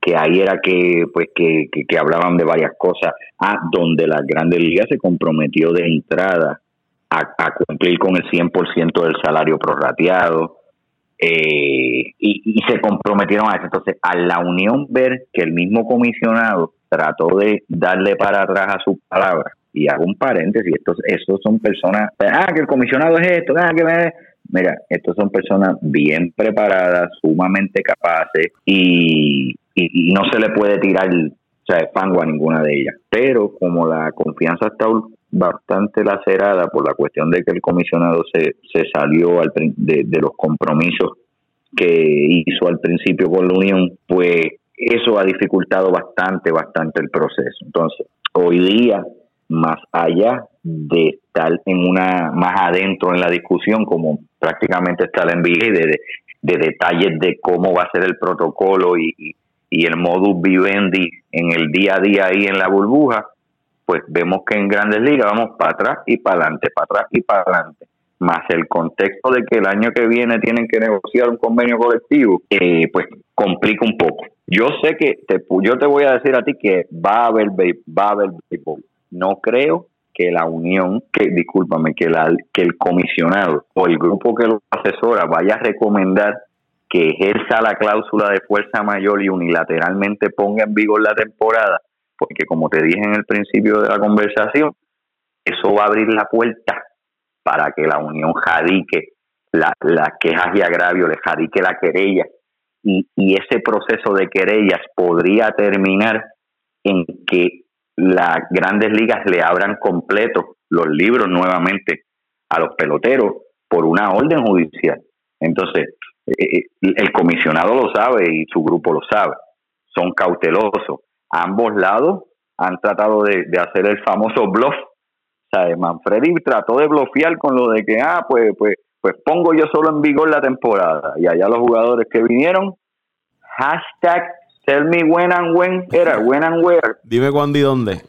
que ahí era que pues que, que, hablaban de varias cosas, ah, donde la Grandes Ligas se comprometió de entrada a, cumplir con el 100% del salario prorrateado eh, y, se comprometieron a eso. Entonces, a la unión ver que el mismo comisionado trató de darle para atrás a su palabra, y hago un paréntesis, estos, estos son personas, ah, que el comisionado es esto, ah, que me Mira, estos son personas bien preparadas, sumamente capaces y, no se le puede tirar o sea, fango a ninguna de ellas. Pero como la confianza está bastante lacerada por la cuestión de que el comisionado se, se salió al, de, los compromisos que hizo al principio con la Unión, pues eso ha dificultado bastante, bastante el proceso. Entonces, hoy día, más allá de estar en una más adentro en la discusión, como prácticamente está la NBA, de, de detalles de cómo va a ser el protocolo y, y, el modus vivendi en el día a día ahí en la burbuja, pues vemos que en grandes ligas vamos para atrás y para adelante, para atrás y para adelante. Más el contexto de que el año que viene tienen que negociar un convenio colectivo, eh, pues complica un poco. Yo sé que te, yo te voy a decir a ti que va a haber, va a haber béisbol. No creo que la unión, que discúlpame, que, la, que el comisionado o el grupo que lo asesora vaya a recomendar que ejerza la cláusula de fuerza mayor y unilateralmente ponga en vigor la temporada, porque como te dije en el principio de la conversación, eso va a abrir la puerta para que la unión jadique las la quejas y agravio, le jadique la querella, y, ese proceso de querellas podría terminar en que las grandes ligas le abran completo los libros nuevamente a los peloteros por una orden judicial. Entonces, eh, eh, el comisionado lo sabe y su grupo lo sabe. Son cautelosos. Ambos lados han tratado de, hacer el famoso bluff. O sea, Manfredi trató de blufear con lo de que, ah, pues, pues, pues pongo yo solo en vigor la temporada. Y allá los jugadores que vinieron, hashtag Tell me when and when era, [LAUGHS] when and where. Dime cuándo y dónde.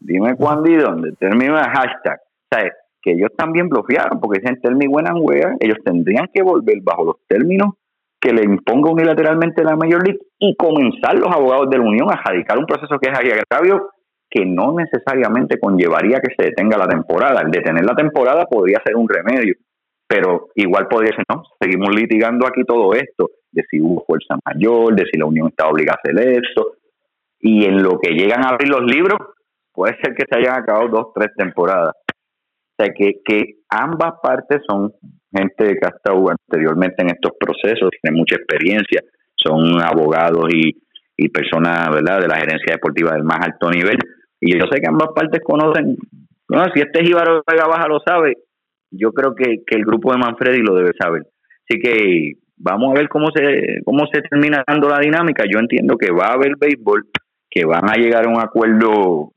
Dime cuándo y dónde. Tell me hashtag. O sea, que ellos también bloquearon porque dicen tell me when and where. Ellos tendrían que volver bajo los términos que le imponga unilateralmente la Major League y comenzar los abogados de la Unión a radicar un proceso que es agravio que no necesariamente conllevaría que se detenga la temporada. El detener la temporada podría ser un remedio, pero igual podría ser, no, seguimos litigando aquí todo esto de si hubo fuerza mayor, de si la Unión está obligada a hacer eso. Y en lo que llegan a abrir los libros, puede ser que se hayan acabado dos, tres temporadas. O sea, que, que ambas partes son gente que ha estado anteriormente en estos procesos, tienen mucha experiencia, son abogados y, y personas ¿verdad? de la gerencia deportiva del más alto nivel. Y yo sé que ambas partes conocen, no, si este Jíbaro Vega Baja lo sabe, yo creo que, que el grupo de Manfredi lo debe saber. Así que vamos a ver cómo se, cómo se termina dando la dinámica. Yo entiendo que va a haber béisbol, que van a llegar a un acuerdo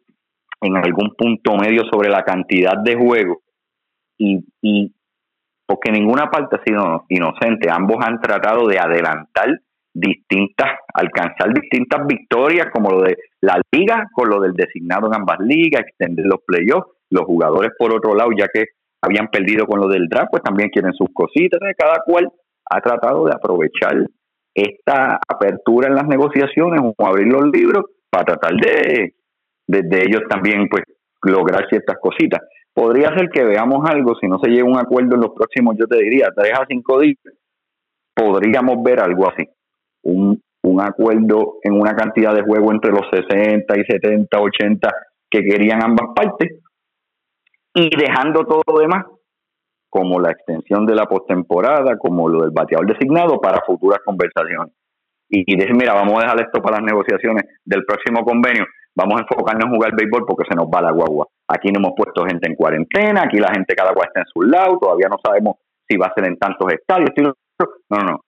en algún punto medio sobre la cantidad de juegos y, y porque ninguna parte ha sido inocente. Ambos han tratado de adelantar distintas, alcanzar distintas victorias, como lo de la liga, con lo del designado en ambas ligas, extender los playoffs. Los jugadores, por otro lado, ya que habían perdido con lo del draft, pues también quieren sus cositas, cada cual ha tratado de aprovechar esta apertura en las negociaciones o abrir los libros para tratar de, de, ellos también pues lograr ciertas cositas. Podría ser que veamos algo, si no se llega a un acuerdo en los próximos, yo te diría, tres a cinco días, podríamos ver algo así. Un, un acuerdo en una cantidad de juego entre los 60 y 70, 80 que querían ambas partes y dejando todo lo demás como la extensión de la postemporada, como lo del bateador designado para futuras conversaciones. Y, y decir, mira, vamos a dejar esto para las negociaciones del próximo convenio, vamos a enfocarnos en jugar béisbol porque se nos va la guagua. Aquí no hemos puesto gente en cuarentena, aquí la gente cada cual está en su lado, todavía no sabemos si va a ser en tantos estadios. No, no, no.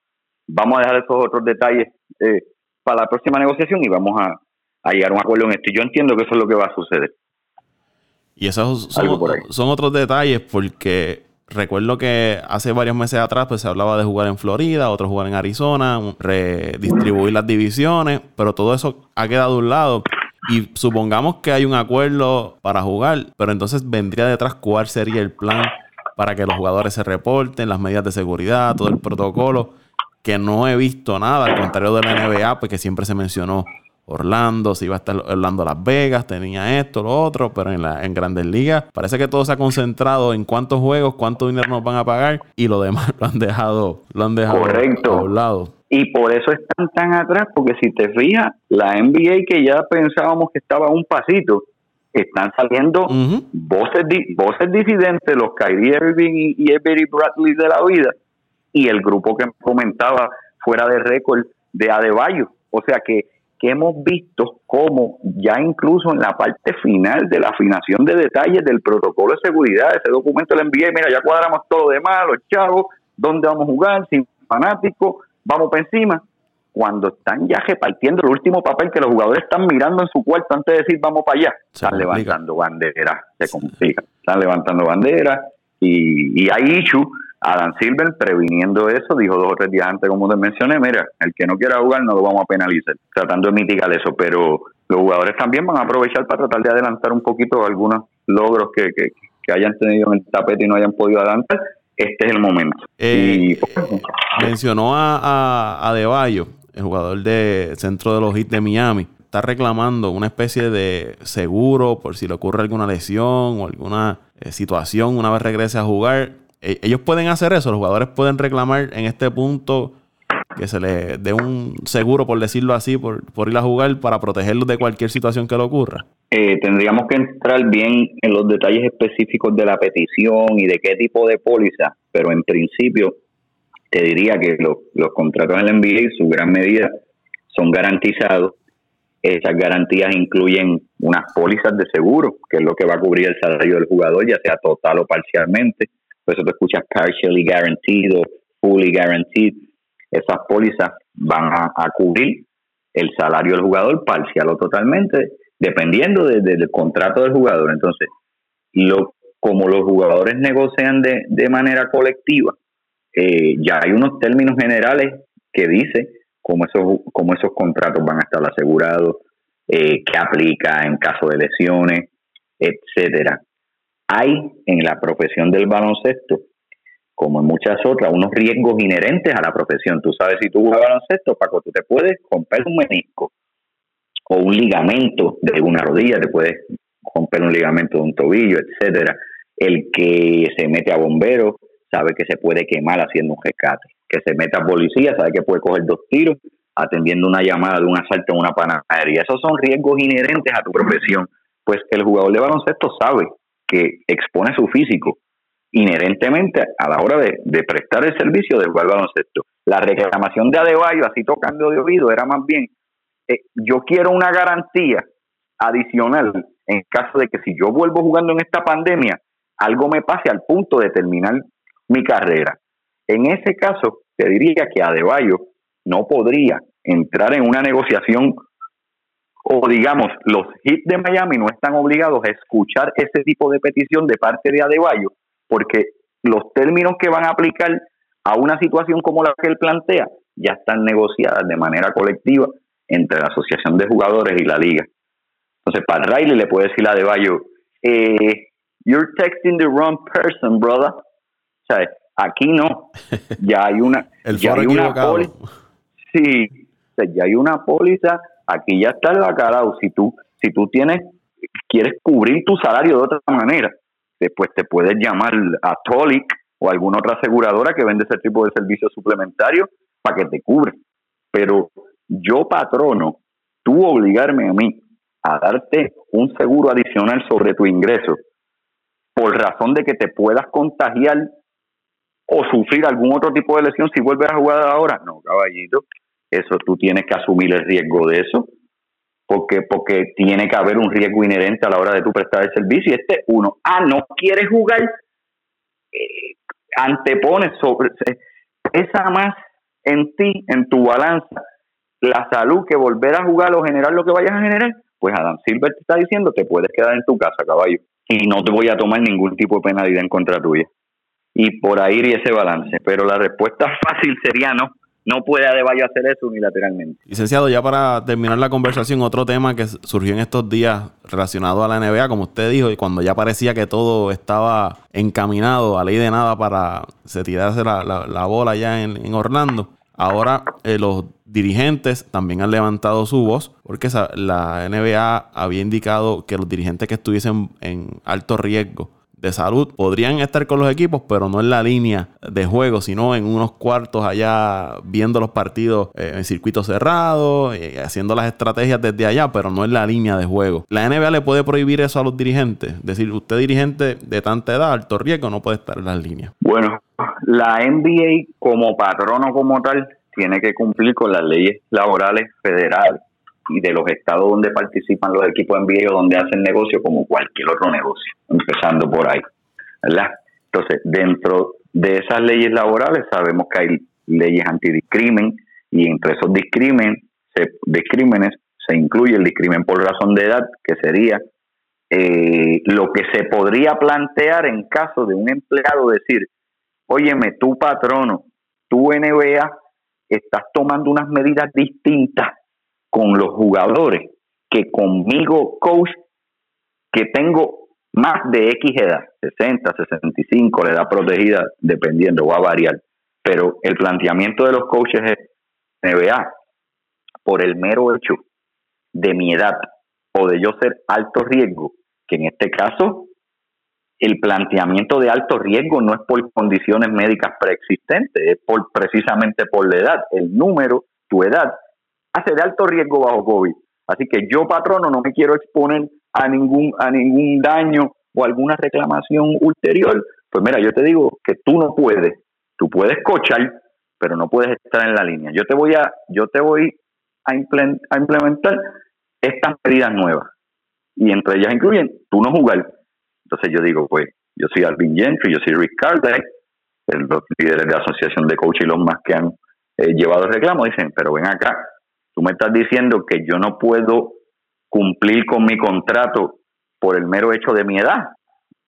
Vamos a dejar estos otros detalles eh, para la próxima negociación y vamos a, llegar a un acuerdo en esto. Y yo entiendo que eso es lo que va a suceder. Y esos son, otros detalles porque recuerdo que hace varios meses atrás pues se hablaba de jugar en Florida, otros jugar en Arizona, redistribuir las divisiones, pero todo eso ha quedado a un lado. Y supongamos que hay un acuerdo para jugar, pero entonces vendría detrás cuál sería el plan para que los jugadores se reporten, las medidas de seguridad, todo el protocolo, que no he visto nada, al contrario de la NBA, pues que siempre se mencionó Orlando, si iba a estar Orlando Las Vegas, tenía esto, lo otro, pero en, la, en Grandes Ligas parece que todo se ha concentrado en cuántos juegos, cuánto dinero nos van a pagar y lo demás [LAUGHS] lo han dejado, lo han dejado Correcto. a un lado. Y por eso están tan atrás, porque si te fijas, la NBA que ya pensábamos que estaba a un pasito, están saliendo voces, voces disidentes, los Kyrie Irving y, Avery Bradley de la vida, y el grupo que comentaba fuera de récord de Adebayo. O sea que, que hemos visto cómo ya incluso en la parte final de la afinación de detalles del protocolo de seguridad, ese documento del NBA, mira, ya cuadramos todo de mal, los chavos, dónde vamos a jugar, sin fanáticos, vamos para encima. Cuando están ya repartiendo el último papel que los jugadores están mirando en su cuarto antes de decir vamos para allá, están levantando banderas, se complica, están levantando banderas y, y hay issue. Adam Silver, previniendo eso, dijo dos o tres días antes, como te mencioné, mira, el que no quiera jugar no lo vamos a penalizar, tratando de mitigar eso, pero los jugadores también van a aprovechar para tratar de adelantar un poquito algunos logros que, que, que hayan tenido en el tapete y no hayan podido adelantar este es el momento. Eh, mencionó a, a, De Bayo, el jugador de centro de los hits de Miami. Está reclamando una especie de seguro por si le ocurre alguna lesión o alguna eh, situación una vez regrese a jugar. E, ellos pueden hacer eso, los jugadores pueden reclamar en este punto que se le dé un seguro, por decirlo así, por, por ir a jugar para protegerlos de cualquier situación que le ocurra. Eh, tendríamos que entrar bien en los detalles específicos de la petición y de qué tipo de póliza, pero en principio te diría que los contratos en el NBA, su gran medida, son garantizados. Esas garantías incluyen unas pólizas de seguro, que es lo que va a cubrir el salario del jugador, ya sea total o parcialmente. Por eso te escuchas partially guaranteed o fully guaranteed. Esas pólizas van a, cubrir el salario del jugador parcial o totalmente dependiendo del contrato del jugador. Entonces, como los jugadores negocian de, manera colectiva, eh, ya hay unos términos generales que dice cómo esos, cómo esos contratos van a estar asegurados, eh, qué aplica en caso de lesiones, etcétera. Hay en la profesión del baloncesto, como en muchas otras, unos riesgos inherentes a la profesión. Tú sabes, si tú juegas baloncesto, Paco, tú te puedes romper un menisco, o un ligamento de una rodilla, te puedes romper un ligamento de un tobillo, etcétera. El que se mete a bombero sabe que se puede quemar haciendo un rescate. Que se mete a policía sabe que puede coger dos tiros atendiendo una llamada de un asalto en una panadería. Esos son riesgos inherentes a tu profesión. Pues el jugador de baloncesto sabe que expone su físico inherentemente a la hora de, prestar el servicio de jugar baloncesto. La reclamación de Adebayo, así tocando de oído, era más bien eh, yo quiero una garantía adicional en caso de que si yo vuelvo jugando en esta pandemia, algo me pase al punto de terminar mi carrera. En ese caso, te diría que Adebayo no podría entrar en una negociación o digamos, los hits de Miami no están obligados a escuchar ese tipo de petición de parte de Adebayo, porque los términos que van a aplicar a una situación como la que él plantea ya están negociadas de manera colectiva entre la asociación de jugadores y la liga. Entonces, para Riley le puede decir a De Bayo, eh, you're texting the wrong person, brother. O sea, aquí no. [LAUGHS] Ya hay una, ya hay una póliza. Sí, ya hay una póliza. Aquí ya está el bacalao. Si tú, si tú tienes, quieres cubrir tu salario de otra manera, después te puedes llamar a Tolic o alguna otra aseguradora que vende ese tipo de servicios suplementarios para que te cubre. Pero yo patrono, tú obligarme a mí a darte un seguro adicional sobre tu ingreso por razón de que te puedas contagiar o sufrir algún otro tipo de lesión si vuelves a jugar ahora. No, caballito, eso tú tienes que asumir el riesgo de eso, porque, porque tiene que haber un riesgo inherente a la hora de tu prestar el servicio. Y este uno, ah, no quieres jugar, eh, antepones sobre, esa más en ti, en tu balanza, la salud que volver a jugar o generar lo que vayas a generar, pues Adam Silver te está diciendo, te puedes quedar en tu casa, caballo, y no te voy a tomar ningún tipo de penalidad en contra tuya. Y por ahí y ese balance. Pero la respuesta [LAUGHS] fácil sería no no puede Adebayo hacer eso unilateralmente. Licenciado, ya para terminar la conversación, otro tema que surgió en estos días relacionado a la NBA, como usted dijo, y cuando ya parecía que todo estaba encaminado a ley de nada para se tirarse la, la, bola ya en, Orlando. Ahora eh, los dirigentes también han levantado su voz porque la NBA había indicado que los dirigentes que estuviesen en alto riesgo de salud podrían estar con los equipos, pero no en la línea de juego, sino en unos cuartos allá viendo los partidos eh, en circuito cerrado, eh, haciendo las estrategias desde allá, pero no en la línea de juego. La NBA le puede prohibir eso a los dirigentes, es decir, usted dirigente de tanta edad, alto riesgo, no puede estar en las líneas. Bueno, la NBA como patrono como tal tiene que cumplir con las leyes laborales federales y de los estados donde participan los equipos NBA o donde hacen negocio como cualquier otro negocio, empezando por ahí, ¿verdad? Entonces, dentro de esas leyes laborales sabemos que hay leyes antidiscrimen y entre esos discrimen, se, discrímenes se incluye el discrimen por razón de edad, que sería eh, lo que se podría plantear en caso de un empleado decir, óyeme, tu patrono, tu NBA, estás tomando unas medidas distintas con los jugadores que conmigo, coach, que tengo más de X edad, 60, 65, la edad protegida, dependiendo, va a variar. Pero el planteamiento de los coaches es NBA, por el mero hecho de mi edad o de yo ser alto riesgo, que en este caso el planteamiento de alto riesgo no es por condiciones médicas preexistentes, es por precisamente por la edad, el número, tu edad hace de alto riesgo bajo COVID. Así que yo, patrono, no me quiero exponer a ningún, a ningún daño o alguna reclamación ulterior. Pues mira, yo te digo que tú no puedes, tú puedes cochar, pero no puedes estar en la línea. Yo te voy a, yo te voy a, implementar estas medidas nuevas. Y entre ellas incluyen tú no jugar. Entonces yo digo, pues, yo soy Alvin Gentry, yo soy Rick Carter, los líderes de la asociación de coach y los más que han eh, llevado el reclamo, dicen, pero ven acá, Tú me estás diciendo que yo no puedo cumplir con mi contrato por el mero hecho de mi edad.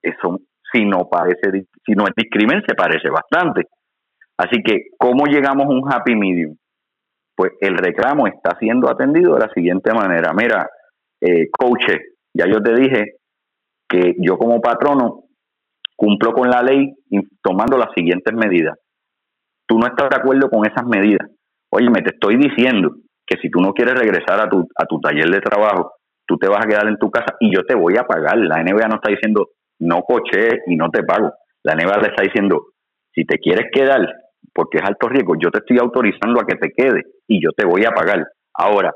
Eso, si no parece, si no es discrimen, se parece bastante. Así que, ¿cómo llegamos a un happy medium? Pues el reclamo está siendo atendido de la siguiente manera. Mira, eh, coach, ya yo te dije que yo como patrono cumplo con la ley tomando las siguientes medidas. Tú no estás de acuerdo con esas medidas. Oye, me te estoy diciendo que si tú no quieres regresar a tu, a tu taller de trabajo, tú te vas a quedar en tu casa y yo te voy a pagar. La NBA no está diciendo no coche y no te pago. La NBA le está diciendo, si te quieres quedar, porque es alto riesgo, yo te estoy autorizando a que te quedes y yo te voy a pagar. Ahora,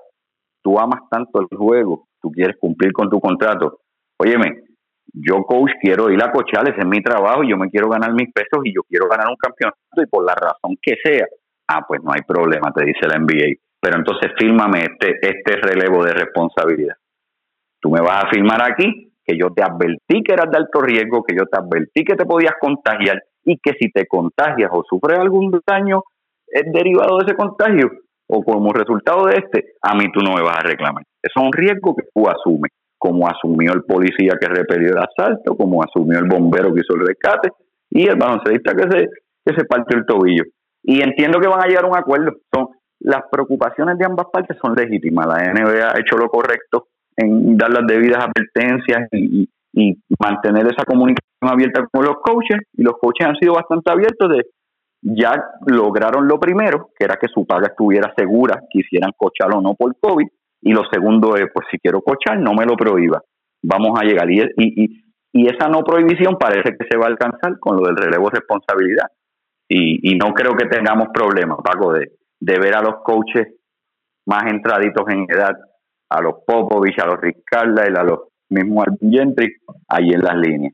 tú amas tanto el juego, tú quieres cumplir con tu contrato. Óyeme, yo coach quiero ir a cochar, ese es mi trabajo, yo me quiero ganar mis pesos y yo quiero ganar un campeonato y por la razón que sea, ah, pues no hay problema, te dice la NBA pero entonces fírmame este, este relevo de responsabilidad. Tú me vas a firmar aquí que yo te advertí que eras de alto riesgo, que yo te advertí que te podías contagiar y que si te contagias o sufres algún daño es derivado de ese contagio o como resultado de este, a mí tú no me vas a reclamar. Es un riesgo que tú asumes, como asumió el policía que repelió el asalto, como asumió el bombero que hizo el rescate y el baloncelista que se, que se partió el tobillo. Y entiendo que van a llegar a un acuerdo. Son, las preocupaciones de ambas partes son legítimas. La NBA ha hecho lo correcto en dar las debidas advertencias y, mantener esa comunicación abierta con los coaches y los coaches han sido bastante abiertos de ya lograron lo primero, que era que su paga estuviera segura, quisieran cochar o no por COVID, y lo segundo es, pues si quiero cochar, no me lo prohíba, vamos a llegar. Y, y, esa no prohibición parece que se va a alcanzar con lo del relevo de responsabilidad. Y, y no creo que tengamos problemas, Paco, de, de ver a los coaches más entraditos en edad, a los Popovich, a los Rick a los mismos Gentry, ahí en las líneas.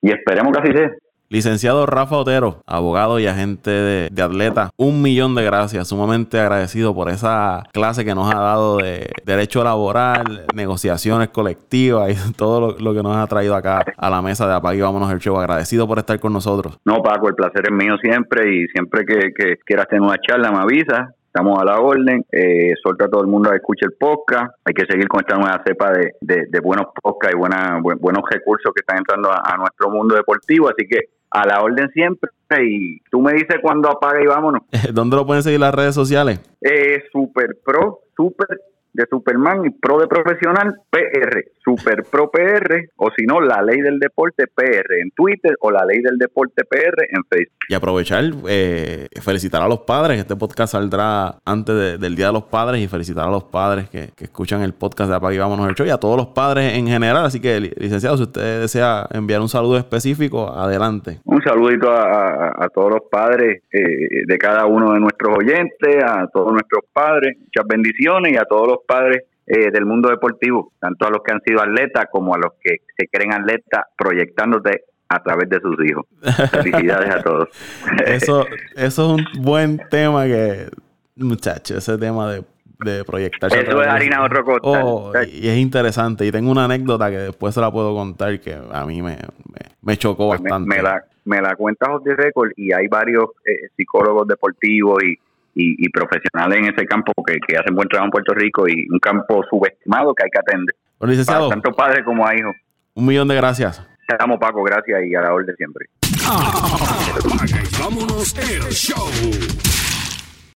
Y esperemos que así sea. Licenciado Rafa Otero, abogado y agente de, atleta, un millón de gracias, sumamente agradecido por esa clase que nos ha dado de derecho laboral, negociaciones colectivas y [LAUGHS] todo lo, que nos ha traído acá a la mesa de Apague Vámonos el Show. Agradecido por estar con nosotros. No, Paco, el placer es mío siempre y siempre que, quieras tener una charla me avisa. Estamos a la orden, eh, suelta a todo el mundo a escuchar el podcast, hay que seguir con esta nueva cepa de, de, buenos podcasts y buena, buenos recursos que están entrando a, nuestro mundo deportivo, así que a la orden siempre y tú me dices cuándo apaga y vámonos. [LAUGHS] ¿Dónde lo pueden seguir las redes sociales? Eh, super Pro, Super de Superman y Pro de Profesional PR, Super Pro PR, o si no, la Ley del Deporte PR en Twitter o la Ley del Deporte PR en Facebook. Y aprovechar, eh, felicitar a los padres. Este podcast saldrá antes del Día de los Padres y felicitar a los padres que, escuchan el podcast de Apague y Vámonos el Show y a todos los padres en general. Así que, licenciado, si usted desea enviar un saludo específico, adelante. Un saludito a, todos los padres eh, de cada uno de nuestros oyentes, a todos nuestros padres, muchas bendiciones y a todos los padres eh, del mundo deportivo, tanto a los que han sido atletas como a los que se creen atletas proyectándote a través de sus hijos. Felicidades a todos. [LAUGHS] eso, eso es un buen tema que, muchachos, ese tema de, de proyectar. Eso es harina otro costa. Oh, y es interesante. Y tengo una anécdota que después se la puedo contar que a mí me, me, chocó bastante. Me, la, me la cuenta José Record y hay varios eh, psicólogos deportivos y y, profesionales en ese campo que, hacen buen trabajo en Puerto Rico y un campo subestimado que hay que atender. tanto padre como a hijo. Un millón de gracias. Te amo, Paco, gracias y a la orden siempre. vámonos el show.